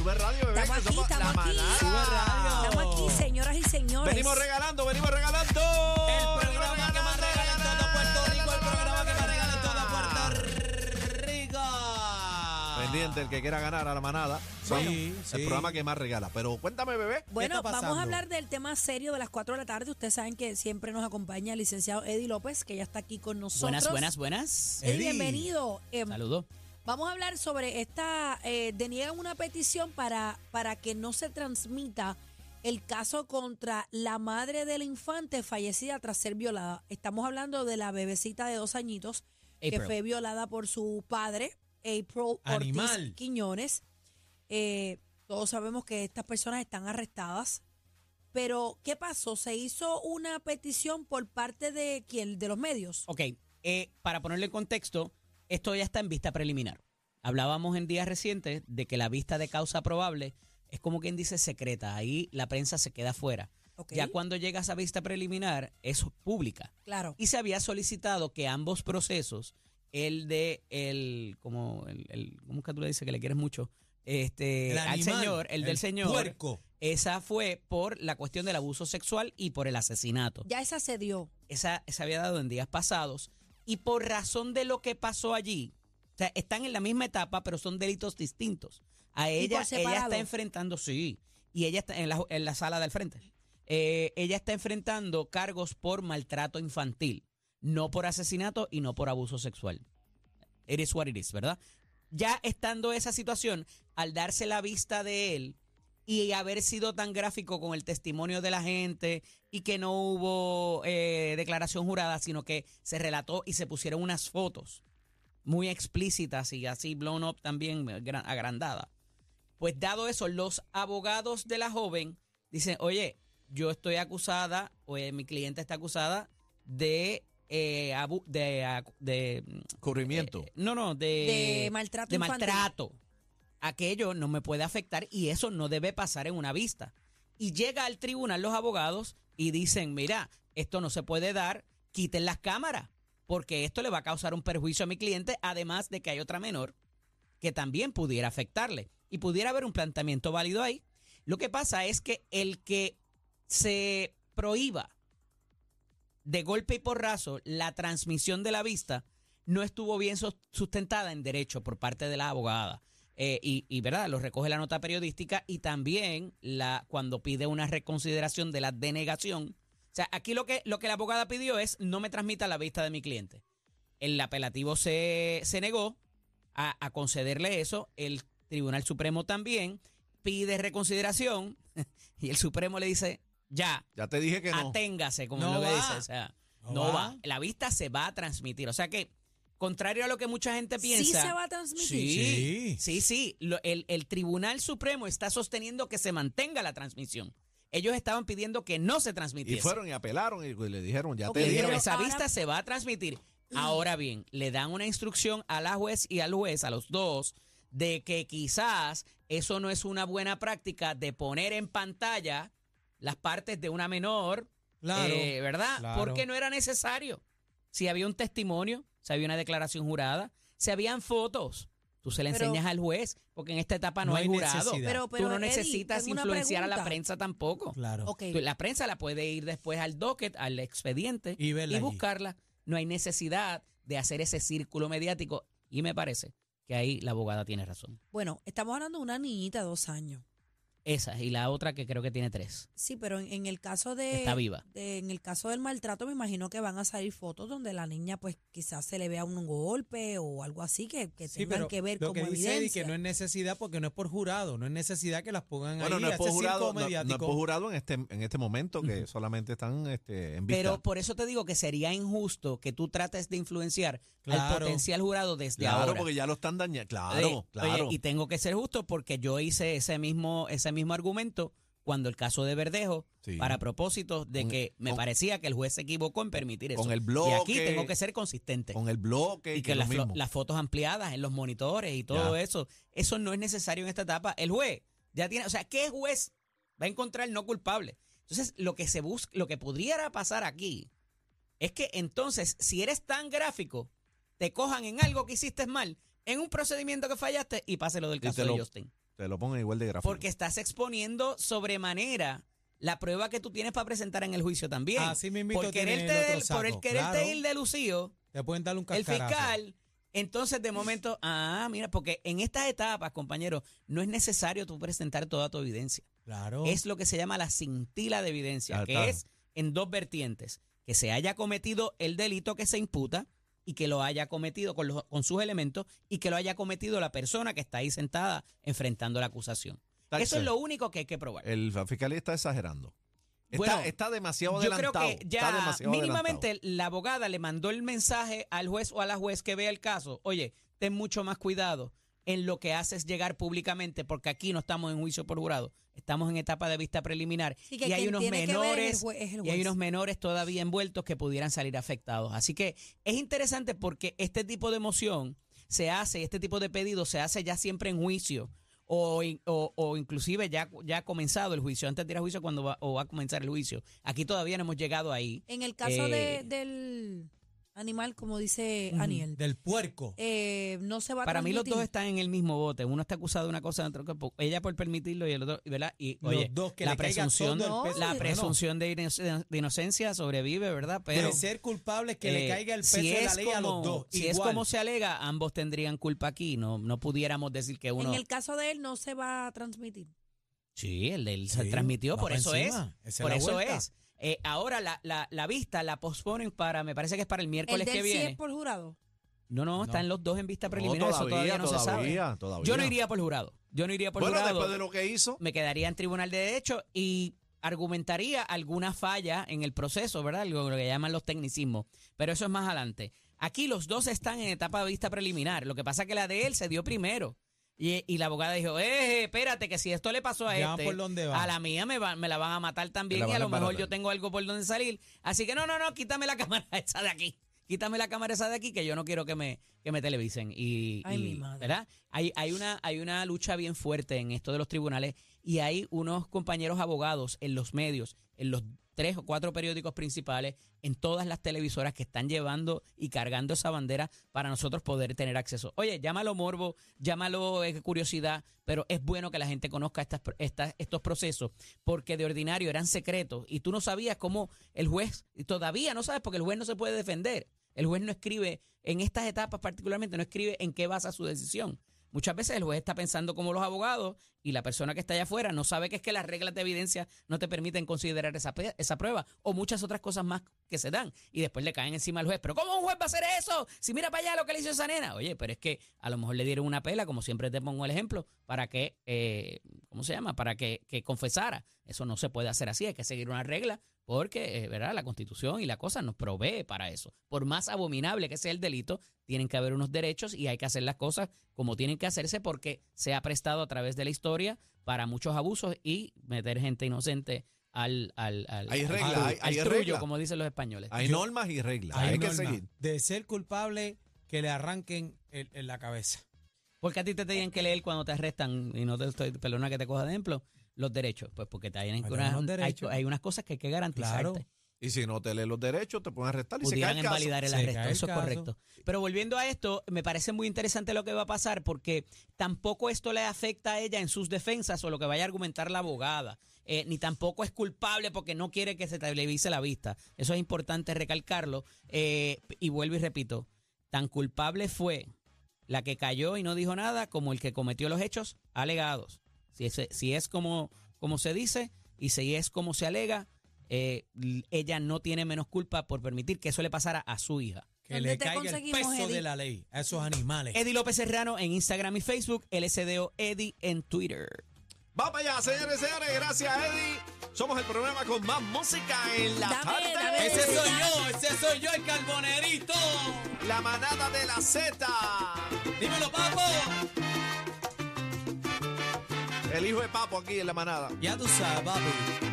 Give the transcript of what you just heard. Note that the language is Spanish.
sube radio, bebé. Estamos que aquí, somos la estamos aquí. manada. Sube radio. Estamos aquí, señoras y señores. Venimos regalando, venimos regalando. El programa que más regala en todo Puerto Rico, el programa que más regala en todo Puerto Rico. Pendiente el que quiera ganar a la manada. Sí, Bueno, sí. El programa que más regala. Pero cuéntame, bebé. Bueno, está vamos a hablar del tema serio de las 4 de la tarde. Ustedes saben que siempre nos acompaña el licenciado Eddie López, que ya está aquí con nosotros. Buenas, buenas, buenas. Eddie, Eddie. bienvenido. Em, Saludos. Vamos a hablar sobre esta, eh, deniegan una petición para, para que no se transmita el caso contra la madre del infante fallecida tras ser violada. Estamos hablando de la bebecita de dos añitos que fue violada por su padre, April Animal. Ortiz Quiñones. Eh, todos sabemos que estas personas están arrestadas. Pero, ¿qué pasó? ¿Se hizo una petición por parte de quién? ¿De los medios? Ok, eh, para ponerle en contexto, esto ya está en vista preliminar. Hablábamos en días recientes de que la vista de causa probable es como quien dice secreta. Ahí la prensa se queda fuera. Ya cuando llega esa vista preliminar, es pública. Claro. Y se había solicitado que ambos procesos, el de el, como el, el- ¿cómo es que tú le dices que le quieres mucho? Este, El al señor, el, del el señor. puerco. Esa fue por la cuestión del abuso sexual y por el asesinato. Ya esa se dio. Esa se había dado en días pasados. Y por razón de lo que pasó allí, o sea, están en la misma etapa, pero son delitos distintos. A ella, ella está enfrentando, sí, y ella está en la, en la sala del frente. Eh, ella está enfrentando cargos por maltrato infantil, no por asesinato y no por abuso sexual. Is what it is, ¿verdad? Ya estando esa situación, al darse la vista de él y haber sido tan gráfico con el testimonio de la gente y que no hubo eh, declaración jurada, sino que se relató y se pusieron unas fotos muy explícitas y así blown up también, eh, gra- agrandada. Pues dado eso, los abogados de la joven dicen, oye, yo estoy acusada, o eh, mi cliente está acusada de... eh, abu- de, de Cubrimiento. eh, no, no, de, De maltrato de infantil. maltrato. Aquello no me puede afectar y eso no debe pasar en una vista. Y llega al tribunal los abogados y dicen, mira, esto no se puede dar, quiten las cámaras, porque esto le va a causar un perjuicio a mi cliente, además de que hay otra menor que también pudiera afectarle. Y pudiera haber un planteamiento válido ahí. Lo que pasa es que el que se prohíba de golpe y porrazo la transmisión de la vista no estuvo bien sustentada en derecho por parte de la abogada. Eh, y, y, verdad, lo recoge la nota periodística y también la cuando pide una reconsideración de la denegación. O sea, aquí lo que, lo que la abogada pidió es no me transmita la vista de mi cliente. El apelativo se, se negó a, a concederle eso. El Tribunal Supremo también pide reconsideración y el Supremo le dice, ya, Ya te dije que no. aténgase, como No lo que dice. O sea, No no, va. va. La vista se va a transmitir. O sea que, contrario a lo que mucha gente Sí piensa. se va a transmitir. Sí, Sí. sí, sí. Lo- el, el Tribunal Supremo está sosteniendo que se mantenga la transmisión. Ellos estaban pidiendo que no se Y transmitiese. fueron y apelaron y le dijeron, ya Ok, te dijeron, pero esa ahora- vista se va a transmitir. Ahora bien, le dan una instrucción a la juez y al juez, a los dos, de que quizás eso no es una buena práctica de poner en pantalla las partes de una menor, Claro, eh, ¿verdad? claro. Porque no era necesario. Si había un testimonio, si había una declaración jurada, si habían fotos, tú se le Pero- enseñas al juez, porque en esta etapa no, No hay jurado. Pero, pero, tú no Eddie, necesitas una influenciar a la prensa tampoco. Claro. Tú- La prensa la puede ir después al docket, al expediente Y allí. buscarla. No hay necesidad de hacer ese círculo mediático. Y me parece que ahí la abogada tiene razón. Bueno, estamos hablando de una niñita de dos años. Esa y la otra que creo que tiene tres. Sí, pero en, en el caso de, Está viva. de- en el caso del maltrato, me imagino que van a salir fotos donde la niña, pues, quizás se le vea un golpe o algo así que, que Sí, tengan pero que ver lo como que dice Eddie evidencia. que no es necesidad porque no es por jurado, no es necesidad que las pongan Bueno, ahí no es por jurado, no, no es mediático. por jurado en este, en este momento que solamente están este, en vista. Pero por eso te digo que sería injusto que tú trates de influenciar al Claro. potencial jurado desde claro, ahora. porque ya lo están dañando. Claro, Oye, claro. oye, y tengo que ser justo porque yo hice ese mismo, ese mismo argumento cuando el caso de Verdejo, Sí. para propósito de Con- que me con- parecía que el juez se equivocó en permitir eso. con el y aquí bloque, tengo que ser consistente. con el bloque y que las, las fotos ampliadas en los monitores y todo Ya. eso, eso no es necesario en esta etapa. El juez ya tiene, o sea, ¿qué juez va a encontrar no culpable? Entonces, lo que se busca, lo que pudiera pasar aquí es que entonces, si eres tan gráfico, te cojan en algo que hiciste mal, en un procedimiento que fallaste y pase lo del caso te de Justin. Te lo pongan igual de gráfico. porque estás exponiendo sobremanera la prueba que tú tienes para presentar en el juicio también. Así mismito por quererte, el por el quererte claro. ir de Lucío, Te pueden dar un el fiscal, entonces de momento, ah, mira, porque en estas etapas, compañeros, no es necesario tú presentar toda tu evidencia. Claro. Es lo que se llama la cintila de evidencia, que claro. es en dos vertientes. Que se haya cometido el delito que se imputa y que lo haya cometido con, los- con sus elementos y que lo haya cometido la persona que está ahí sentada enfrentando la acusación. Taxi. Eso es lo único que hay que probar. El fiscal está exagerando. Está, Bueno, está demasiado Yo creo adelantado. que ya mínimamente adelantado. la abogada le mandó el mensaje al juez o a la juez que vea el caso. Oye, ten mucho más cuidado en lo que haces llegar públicamente, porque aquí no estamos en juicio por jurado, estamos en etapa de vista preliminar Sí, y hay unos es menores es y hay unos menores todavía envueltos que pudieran salir afectados. Así que es interesante porque este tipo de moción se hace, este tipo de pedido se hace ya siempre en juicio. O, o, o inclusive ya, ya ha comenzado el juicio, antes de ir a juicio cuando va, o va a comenzar el juicio. Aquí todavía no hemos llegado ahí. En el caso de- Eh, del animal, como dice Ujú, Aniel, Del puerco. eh, no se va a Para mí los transmitir. dos están en el mismo bote. Uno está acusado de una cosa, otro ella por permitirlo y el otro, ¿verdad? Y Los oye, dos que la le caiga presunción, todo el peso. la presunción de, ino- de inocencia sobrevive, ¿verdad? Pero de ser culpable que le eh, caiga el peso si de la es ley a los como- dos. Si es igual. como se alega, ambos tendrían culpa aquí. No, no pudiéramos decir que uno. En el caso de él no se va a transmitir. Sí, el de él se Sí, transmitió, va por pa' eso es. encima. Esa es Por la eso vuelta. es. Eh, ahora la, la, la vista la posponen para, me parece que es para el El miércoles que él sí viene. es por jurado. No, no, No. están los dos en vista No, preliminar, eso todavía no se sabe. todavía, todavía. Yo no iría por jurado. Yo no iría por Bueno, jurado. después de lo que hizo, Me quedaría en tribunal de derecho y argumentaría alguna falla en el proceso, ¿verdad? Lo, lo que llaman los tecnicismos. Pero eso es más adelante. Aquí los dos están en etapa de vista preliminar. Lo que pasa es que la de él se dio primero. Y, y la abogada dijo, eh, espérate, que si esto le pasó a Ya van este, por donde va. a la mía me, va- me la van a matar también la y a van a lo mejor yo tengo algo por donde salir. Así que no, no, no, quítame la cámara esa de aquí. Quítame la cámara esa de aquí que yo no quiero que me, que me televisen. Y, Ay, y, mi madre. ¿verdad? Hay, hay, una, hay una lucha bien fuerte en esto de los tribunales y hay unos compañeros abogados en los medios, en los tres o cuatro periódicos principales, en todas las televisoras que están llevando y cargando esa bandera para nosotros poder tener acceso. Oye, llámalo morbo, llámalo eh, curiosidad, pero es bueno que la gente conozca estas, estas, estos procesos porque de ordinario eran secretos y tú no sabías cómo el juez, y todavía no sabes porque el juez no se puede defender. El juez no escribe, en estas etapas particularmente, no escribe en qué basa su decisión. Muchas veces el juez está pensando como los abogados y la persona que está allá afuera no sabe que es que las reglas de evidencia no te permiten considerar esa, esa prueba o muchas otras cosas más que se dan y después le caen encima al juez. Pero ¿cómo un juez va a hacer eso? Si mira para allá lo que le hizo esa nena. Oye, pero es que a lo mejor le dieron una pela, como siempre te pongo el ejemplo, para que, eh, ¿cómo se llama? Para que, que confesara. Eso no se puede hacer así, hay que seguir una regla porque, eh, ¿verdad? La constitución y la cosa nos provee para eso. Por más abominable que sea el delito, tienen que haber unos derechos y hay que hacer las cosas como tienen que hacerse porque se ha prestado a través de la historia para muchos abusos y meter gente inocente al, al, al, Hay reglas, hay- hay trullo, como dicen los españoles. hay Yo- normas y reglas. Hay Hay, que seguir. De ser culpable, que le arranquen el- en la cabeza. Porque a ti te tienen que leer cuando te arrestan y no te estoy, perdona que te coja de ejemplo, los derechos. Pues porque tienen Hay unas- hay, unas cosas que hay que garantizarte. Claro. Y si no te leen los derechos, te pueden arrestar y se pudieran cae el caso. invalidar el Se arresto. cae el Eso es correcto. Pero volviendo a esto, me parece muy interesante lo que va a pasar porque tampoco esto le afecta a ella en sus defensas o lo que vaya a argumentar la abogada. Eh, ni tampoco es culpable porque no quiere que se televise la vista. Eso es importante recalcarlo. Eh, y vuelvo y repito, tan culpable fue la que cayó y no dijo nada como el que cometió los hechos alegados. Si es, si es como, como se dice y si es como se alega, eh, ella no tiene menos culpa por permitir que eso le pasara a su hija. Que ¿Dónde le caiga el peso Eddie? de la ley a esos animales. Eddie López Serrano en Instagram y Facebook, LSDO Eddie en Twitter. Vamos allá, señores y señores. Gracias, Eddie. Somos el programa con más música en la Dame, tarde. dame. Ese soy yo, ese soy yo, el carbonerito. La manada de la Z. Dímelo, papo. El hijo de Papo aquí en la manada. Ya tú sabes, papi.